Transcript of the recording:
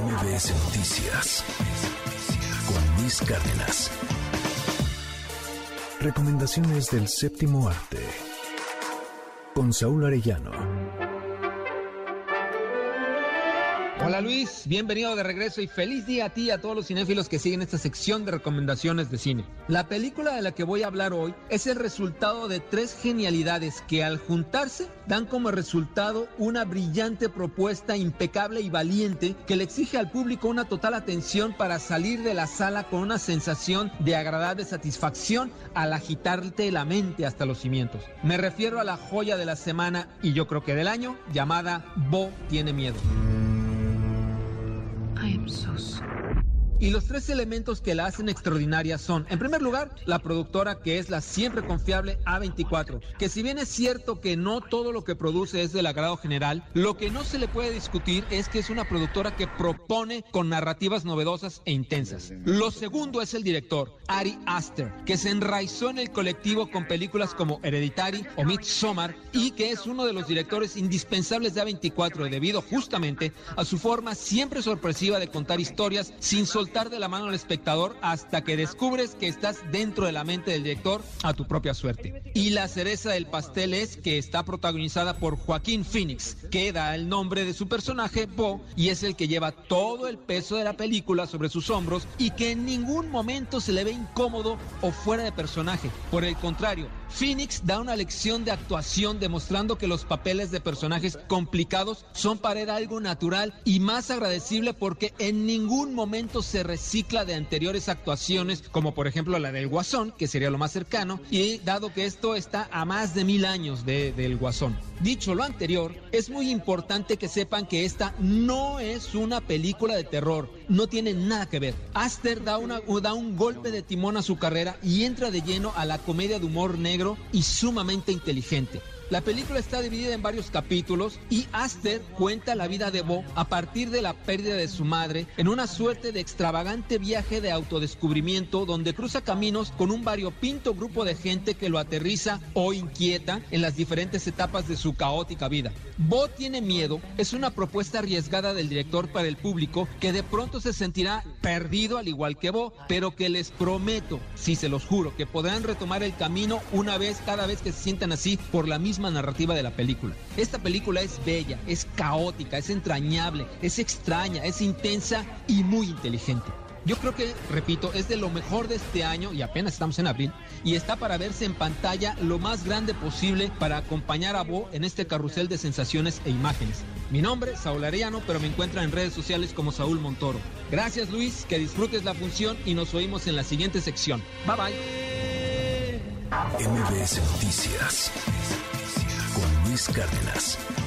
MBS Noticias con Luis Cárdenas. Recomendaciones del séptimo arte con Saúl Arellano. Hola Luis, bienvenido de regreso y feliz día a ti y a todos los cinéfilos que siguen esta sección de recomendaciones de cine. La película de la que voy a hablar hoy es el resultado de tres genialidades que al juntarse dan como resultado una brillante propuesta impecable y valiente que le exige al público una total atención para salir de la sala con una sensación de agradable satisfacción al agitarte la mente hasta los cimientos. Me refiero a la joya de la semana y yo creo que del año llamada Bo tiene miedo. I am so sorry. Y los tres elementos que la hacen extraordinaria son, en primer lugar, la productora que es la siempre confiable A24, que si bien es cierto que no todo lo que produce es del agrado general, lo que no se le puede discutir es que es una productora que propone con narrativas novedosas e intensas. Lo segundo es el director, Ari Aster, que se enraizó en el colectivo con películas como Hereditary o Midsommar y que es uno de los directores indispensables de A24 debido justamente a su forma siempre sorpresiva de contar historias sin soltar de la mano al espectador hasta que descubres que estás dentro de la mente del director a tu propia suerte. Y la cereza del pastel es que está protagonizada por Joaquín Phoenix, que da el nombre de su personaje Bo y es el que lleva todo el peso de la película sobre sus hombros y que en ningún momento se le ve incómodo o fuera de personaje. Por el contrario, Phoenix da una lección de actuación demostrando que los papeles de personajes complicados son para él algo natural y más agradecible porque en ningún momento se recicla de anteriores actuaciones como por ejemplo la del Guasón, que sería lo más cercano, y dado que esto está a más de mil años de, del Guasón. Dicho lo anterior, es muy importante que sepan que esta no es una película de terror, no tiene nada que ver. Aster da, da un golpe de timón a su carrera y entra de lleno a la comedia de humor negro y sumamente inteligente. La película está dividida en varios capítulos y Aster cuenta la vida de Bo a partir de la pérdida de su madre en una suerte de extravagante viaje de autodescubrimiento donde cruza caminos con un variopinto grupo de gente que lo aterriza o inquieta en las diferentes etapas de su caótica vida. Bo tiene miedo es una propuesta arriesgada del director para el público que de pronto se sentirá perdido al igual que Bo, pero que les prometo, si se los juro, que podrán retomar el camino una vez cada vez que se sientan así por la misma narrativa de la película. Esta película es bella, es caótica, es entrañable, es extraña, es intensa y muy inteligente. Yo creo que, repito, es de lo mejor de este año y apenas estamos en abril y está para verse en pantalla lo más grande posible para acompañar a Bo en este carrusel de sensaciones e imágenes. Mi nombre, Saúl Arellano, pero me encuentran en redes sociales como Saúl Montoro. Gracias Luis, que disfrutes la función y nos oímos en la siguiente sección. Bye bye. MBS Noticias Luis Cárdenas.